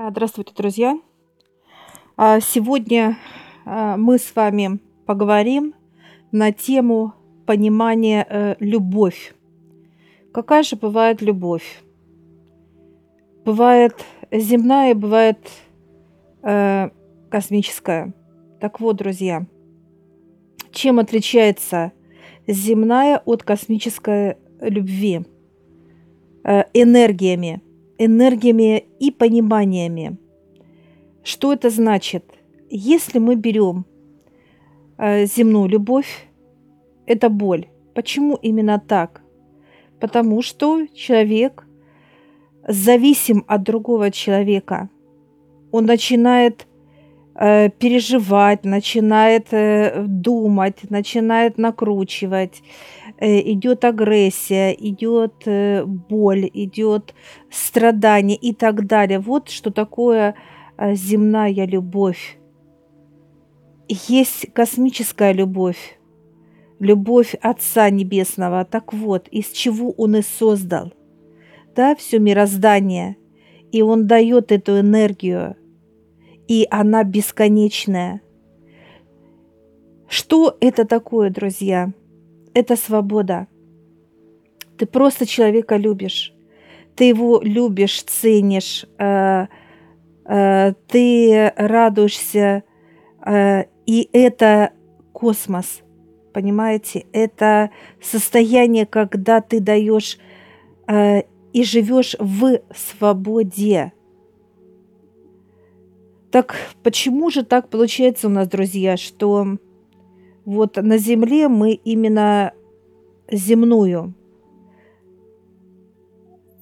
А, Здравствуйте, друзья! А, Сегодня а, мы с вами поговорим на тему понимания э, любовь. Какая же бывает любовь? Бывает земная, бывает э, космическая. Так вот, друзья, чем отличается земная от космической любви? Э, энергиями – энергиями и пониманиями. Что это значит? Если мы берем э, земную любовь, это боль. Почему именно так? Потому что человек зависим от другого человека. Он начинает э, переживать, начинает э, думать, начинает накручивать, Э, идет агрессия, идет боль, идет страдание и так далее. Вот что такое земная любовь. Есть космическая любовь, любовь Отца Небесного. Так вот, из чего Он и создал, да, все мироздание. И Он дает эту энергию, и она бесконечная. Что это такое, друзья? это свобода. Ты просто человека любишь. Ты его любишь, ценишь, э, э, ты радуешься. Э, и это космос. Понимаете? Это состояние, когда ты даешь э, и живешь в свободе. Так почему же так получается у нас, друзья, что вот на Земле мы именно земную.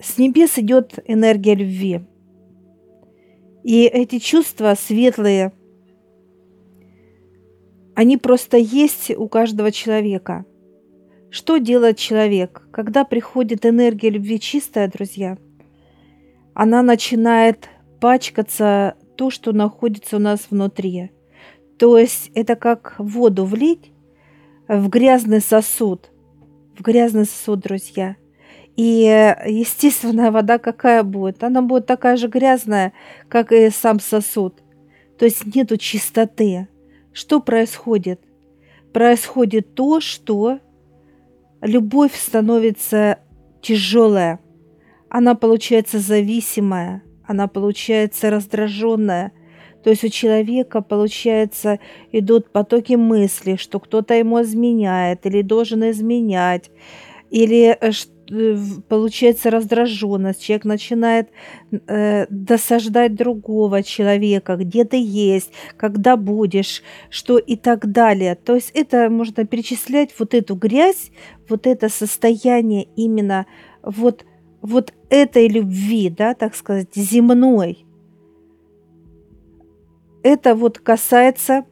С небес идет энергия любви. И эти чувства светлые, они просто есть у каждого человека. Что делает человек? Когда приходит энергия любви чистая, друзья, она начинает пачкаться то, что находится у нас внутри – то есть это как воду влить в грязный сосуд. В грязный сосуд, друзья. И естественная вода какая будет? Она будет такая же грязная, как и сам сосуд. То есть нету чистоты. Что происходит? Происходит то, что любовь становится тяжелая. Она получается зависимая, она получается раздраженная – то есть у человека, получается, идут потоки мысли, что кто-то ему изменяет или должен изменять, или э, э, получается раздраженность, человек начинает э, досаждать другого человека, где ты есть, когда будешь, что и так далее. То есть это можно перечислять вот эту грязь, вот это состояние именно вот, вот этой любви, да, так сказать, земной, это вот касается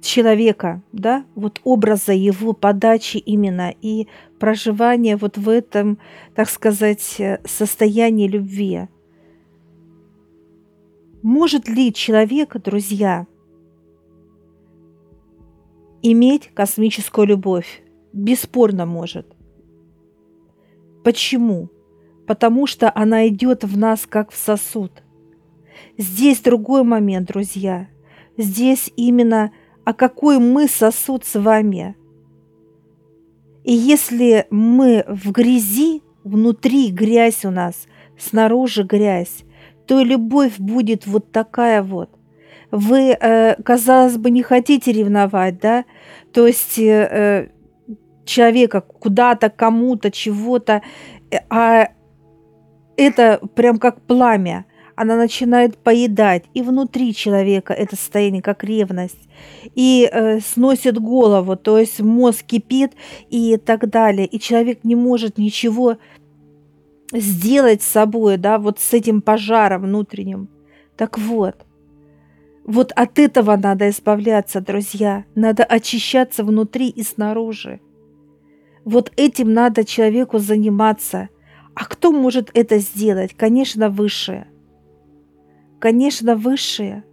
человека, да, вот образа его подачи именно и проживания вот в этом, так сказать, состоянии любви. Может ли человек, друзья, иметь космическую любовь? Бесспорно может. Почему? Потому что она идет в нас как в сосуд. Здесь другой момент, друзья. Здесь именно а какой мы сосуд с вами. И если мы в грязи, внутри грязь у нас, снаружи грязь, то любовь будет вот такая вот. Вы, э, казалось бы, не хотите ревновать, да? То есть э, человека куда-то, кому-то, чего-то, э, а это прям как пламя – она начинает поедать и внутри человека это состояние, как ревность, и э, сносит голову, то есть мозг кипит и так далее, и человек не может ничего сделать с собой, да, вот с этим пожаром внутренним. Так вот, вот от этого надо избавляться, друзья. Надо очищаться внутри и снаружи. Вот этим надо человеку заниматься. А кто может это сделать? Конечно, высшее конечно, высшее.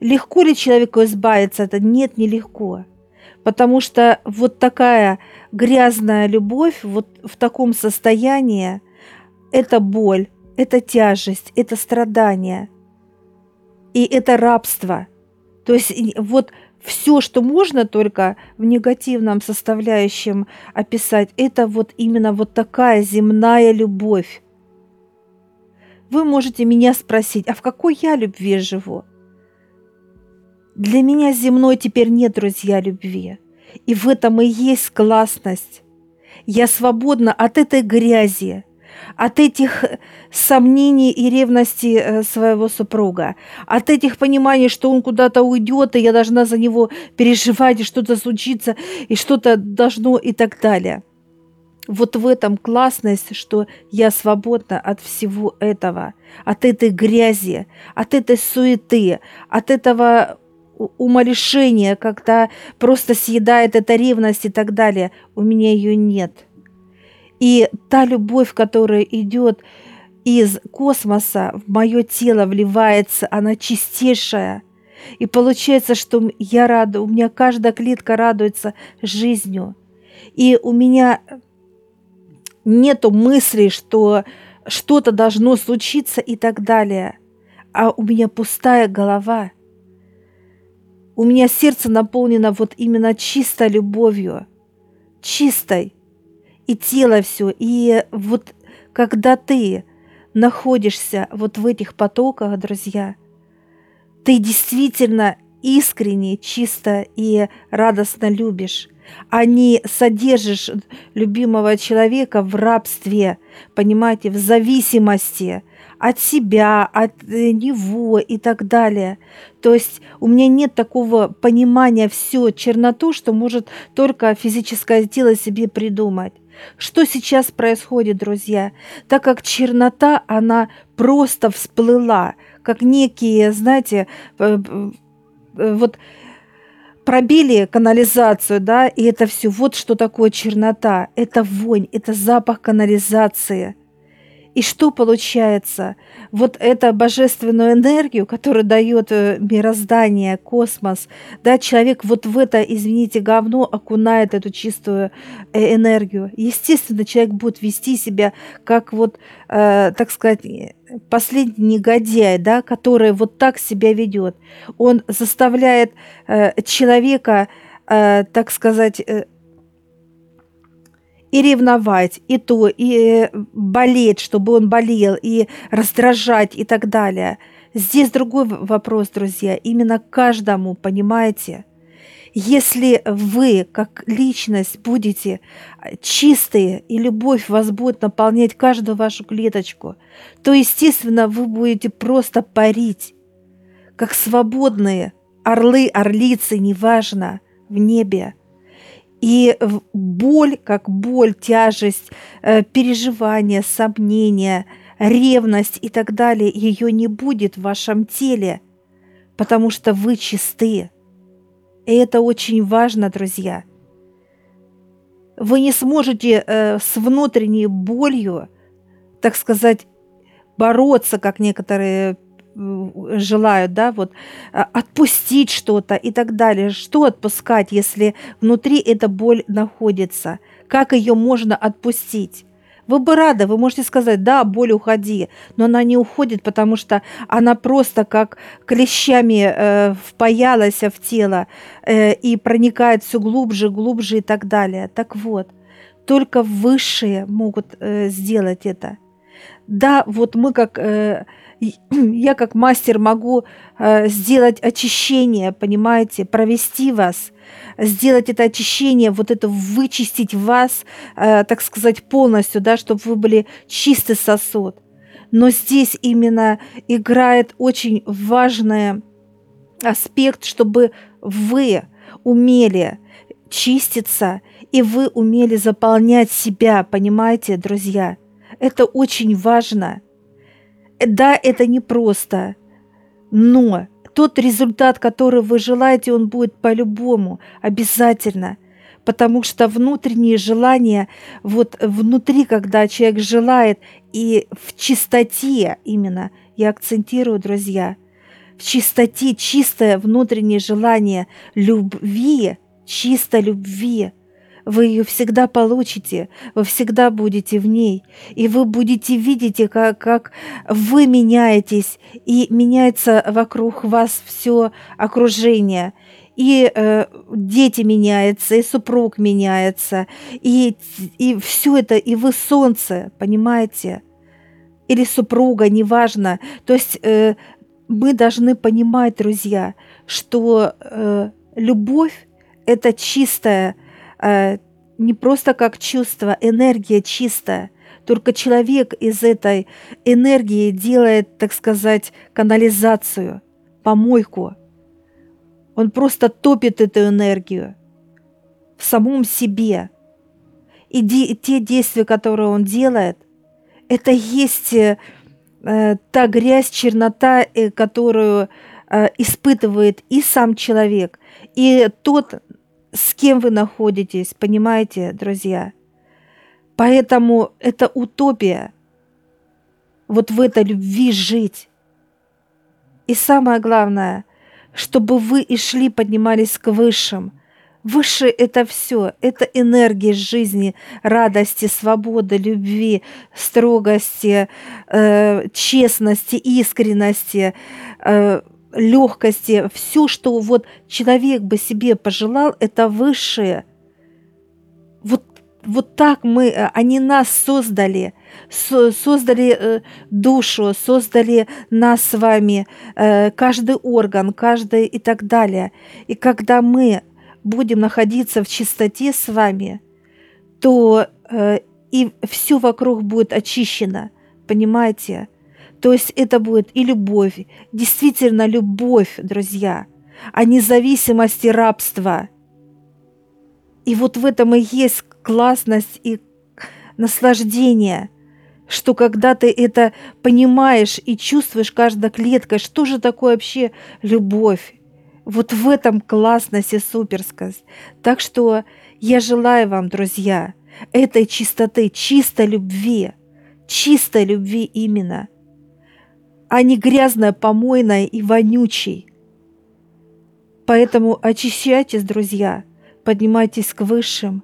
Легко ли человеку избавиться от этого? Нет, нелегко. Потому что вот такая грязная любовь, вот в таком состоянии, это боль, это тяжесть, это страдание, и это рабство. То есть вот все, что можно только в негативном составляющем описать, это вот именно вот такая земная любовь. Вы можете меня спросить, а в какой я любви живу? Для меня земной теперь нет, друзья, любви. И в этом и есть классность. Я свободна от этой грязи, от этих сомнений и ревности э, своего супруга, от этих пониманий, что он куда-то уйдет, и я должна за него переживать, и что-то случится, и что-то должно и так далее. Вот в этом классность, что я свободна от всего этого, от этой грязи, от этой суеты, от этого уморешения, когда просто съедает эта ревность и так далее. У меня ее нет. И та любовь, которая идет из космоса в мое тело вливается, она чистейшая. И получается, что я рада, у меня каждая клетка радуется жизнью. И у меня нету мысли, что что-то должно случиться и так далее. А у меня пустая голова. У меня сердце наполнено вот именно чистой любовью. Чистой. И тело все. И вот когда ты находишься вот в этих потоках, друзья, ты действительно искренне, чисто и радостно любишь, а не содержишь любимого человека в рабстве, понимаете, в зависимости от себя, от э, него и так далее. То есть у меня нет такого понимания все черноту, что может только физическое тело себе придумать. Что сейчас происходит, друзья? Так как чернота, она просто всплыла, как некие, знаете, э, э, вот пробили канализацию, да, и это все. Вот что такое чернота. Это вонь, это запах канализации. И что получается? Вот эту божественную энергию, которую дает э, мироздание, космос, да, человек вот в это, извините, говно окунает эту чистую э, энергию. Естественно, человек будет вести себя как вот, э, так сказать, последний негодяй, да, который вот так себя ведет. Он заставляет э, человека, э, так сказать, э, и ревновать, и то, и болеть, чтобы он болел, и раздражать, и так далее. Здесь другой вопрос, друзья, именно каждому, понимаете? Если вы, как личность, будете чистые, и любовь вас будет наполнять каждую вашу клеточку, то, естественно, вы будете просто парить, как свободные орлы, орлицы, неважно, в небе. И боль, как боль, тяжесть, э, переживания, сомнения, ревность и так далее, ее не будет в вашем теле, потому что вы чисты. И это очень важно, друзья. Вы не сможете э, с внутренней болью, так сказать, бороться, как некоторые желают, да, вот а, отпустить что-то и так далее. Что отпускать, если внутри эта боль находится? Как ее можно отпустить? Вы бы рады, вы можете сказать, да, боль уходи, но она не уходит, потому что она просто как клещами э, впаялась в тело э, и проникает все глубже, глубже и так далее. Так вот, только высшие могут э, сделать это. Да, вот мы как э, я как мастер могу э, сделать очищение, понимаете, провести вас, сделать это очищение, вот это вычистить вас, э, так сказать, полностью, да, чтобы вы были чистый сосуд. Но здесь именно играет очень важный аспект, чтобы вы умели чиститься, и вы умели заполнять себя, понимаете, друзья? Это очень важно – да, это непросто, но тот результат, который вы желаете, он будет по-любому, обязательно. Потому что внутренние желания, вот внутри, когда человек желает, и в чистоте именно, я акцентирую, друзья, в чистоте, чистое внутреннее желание любви, чисто любви, вы ее всегда получите, вы всегда будете в ней, и вы будете видеть, как, как вы меняетесь, и меняется вокруг вас все окружение, и э, дети меняются, и супруг меняется, и, и все это, и вы солнце, понимаете? Или супруга, неважно. То есть э, мы должны понимать, друзья, что э, любовь это чистая, не просто как чувство, энергия чистая. Только человек из этой энергии делает, так сказать, канализацию, помойку. Он просто топит эту энергию в самом себе. И де- те действия, которые он делает, это есть э, та грязь, чернота, э, которую э, испытывает и сам человек, и тот, с кем вы находитесь, понимаете, друзья? Поэтому это утопия. Вот в этой любви жить. И самое главное, чтобы вы и шли, поднимались к высшим. Выше это все, это энергия жизни, радости, свободы, любви, строгости, э, честности, искренности, э, легкости, все, что вот человек бы себе пожелал, это высшее. Вот, вот так мы, э, они нас создали, со, создали э, душу, создали нас с вами, э, каждый орган, каждый и так далее. И когда мы будем находиться в чистоте с вами, то и все вокруг будет очищено, понимаете? То есть это будет и любовь, действительно любовь, друзья, а не зависимость и рабство. И вот в этом и есть классность и наслаждение, что когда ты это понимаешь и чувствуешь каждой клеткой, что же такое вообще любовь. Вот в этом классность и суперскость. Так что я желаю вам, друзья, этой чистоты, чистой любви, чистой любви именно – а не грязная, помойная и вонючей. Поэтому очищайтесь, друзья, поднимайтесь к высшим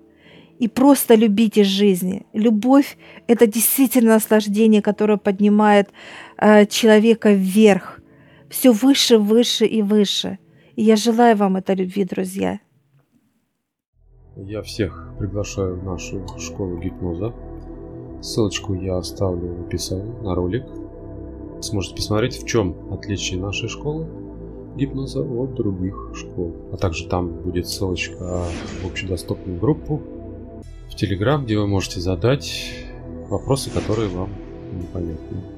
и просто любите жизни. Любовь – это действительно наслаждение, которое поднимает э, человека вверх, все выше, выше и выше. И я желаю вам этой любви, друзья. Я всех приглашаю в нашу школу гипноза. Ссылочку я оставлю в описании на ролик сможете посмотреть, в чем отличие нашей школы гипноза от других школ. А также там будет ссылочка в общедоступную группу в Телеграм, где вы можете задать вопросы, которые вам непонятны.